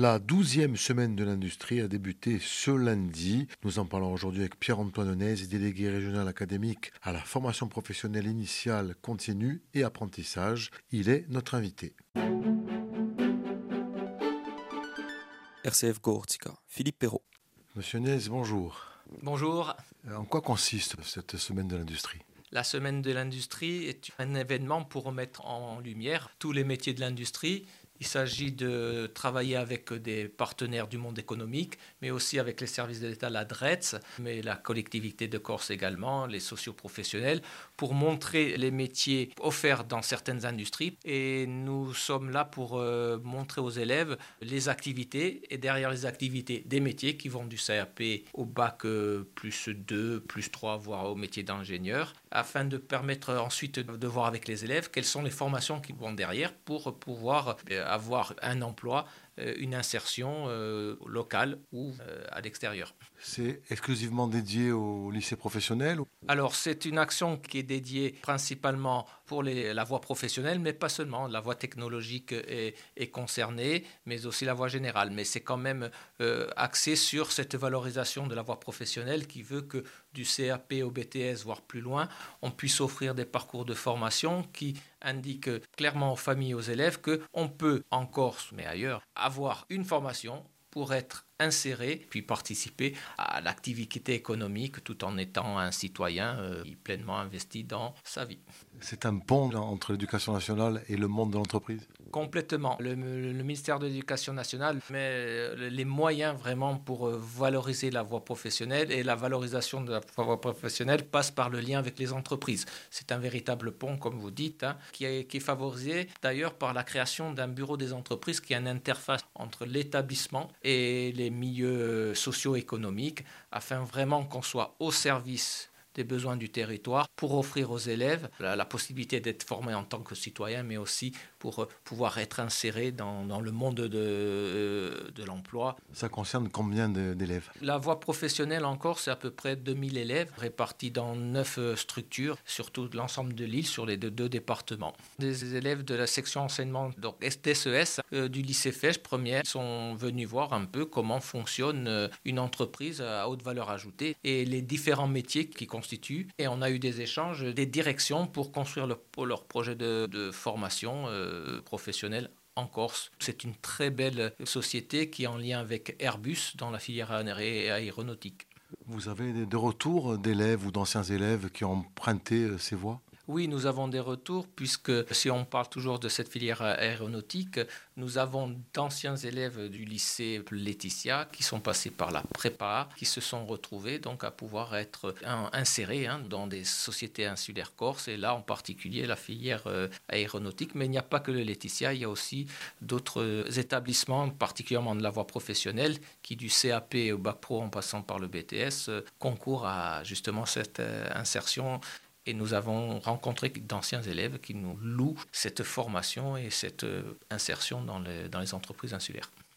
La douzième semaine de l'industrie a débuté ce lundi. Nous en parlons aujourd'hui avec Pierre-Antoine Nez, délégué régional académique à la formation professionnelle initiale, continue et apprentissage. Il est notre invité. RCF Gortica, Philippe Perrault. Monsieur Nez, bonjour. Bonjour. En quoi consiste cette semaine de l'industrie? La semaine de l'industrie est un événement pour remettre en lumière tous les métiers de l'industrie il s'agit de travailler avec des partenaires du monde économique, mais aussi avec les services de l'État, la DRETS, mais la collectivité de Corse également, les socioprofessionnels, pour montrer les métiers offerts dans certaines industries. Et nous sommes là pour euh, montrer aux élèves les activités et derrière les activités des métiers qui vont du CAP au bac euh, plus 2, plus 3, voire au métier d'ingénieur, afin de permettre ensuite de voir avec les élèves quelles sont les formations qui vont derrière pour pouvoir euh, avoir un emploi, euh, une insertion euh, locale ou à l'extérieur. C'est exclusivement dédié au lycée professionnel Alors c'est une action qui est dédiée principalement pour les, la voie professionnelle, mais pas seulement. La voie technologique est, est concernée, mais aussi la voie générale. Mais c'est quand même axé sur cette valorisation de la voie professionnelle qui veut que du CAP au BTS, voire plus loin, on puisse offrir des parcours de formation qui indiquent clairement aux familles et aux élèves qu'on peut en Corse, mais ailleurs, avoir une formation pour être inséré, puis participer à l'activité économique tout en étant un citoyen euh, pleinement investi dans sa vie. C'est un pont entre l'éducation nationale et le monde de l'entreprise? Complètement. Le, ministère de l'Éducation nationale met euh, les moyens vraiment pour euh, valoriser la voie professionnelle et la valorisation de la voie professionnelle passe par le lien avec les entreprises. C'est un véritable pont, comme vous dites, hein, qui, est, qui est favorisé d'ailleurs par la création d'un bureau des entreprises qui est une interface entre l'établissement et les milieux socio-économiques afin vraiment qu'on soit au service des besoins du territoire pour offrir aux élèves la, la possibilité d'être formés en tant que citoyens, mais aussi pour euh, pouvoir être insérés dans, dans le monde de, euh, de l'emploi. Ça concerne combien d'élèves? La voie professionnelle encore, c'est à peu près 2000 élèves répartis dans neuf euh, structures, surtout l'ensemble de l'île, sur les deux, deux, départements. Des élèves de la section enseignement, donc STSES, euh, du lycée Fèche première, sont venus voir un peu comment fonctionne une entreprise à haute valeur ajoutée et les différents métiers qui Et on a eu des échanges, des directions pour construire le, leur projet de, formation. Euh, professionnels en Corse. C'est une très belle société qui est en lien avec Airbus dans la filière aéronautique. Vous avez des retours d'élèves ou d'anciens élèves qui ont emprunté euh, ces voies? Oui, nous avons des retours, puisque si on parle toujours de cette filière aéronautique, nous avons d'anciens élèves du lycée Laetitia qui sont passés par la prépa, qui se sont retrouvés donc à pouvoir être insérés hein, dans des sociétés insulaires corses, et là en particulier la filière euh, aéronautique. Mais il n'y a pas que le Laetitia, il y a aussi d'autres établissements, particulièrement de la voie professionnelle, qui du CAP au bac pro en passant par le BTS euh, concourent à justement cette euh, insertion et nous avons rencontré d'anciens élèves qui nous louent cette formation et cette euh, insertion dans les, dans les entreprises insulaires.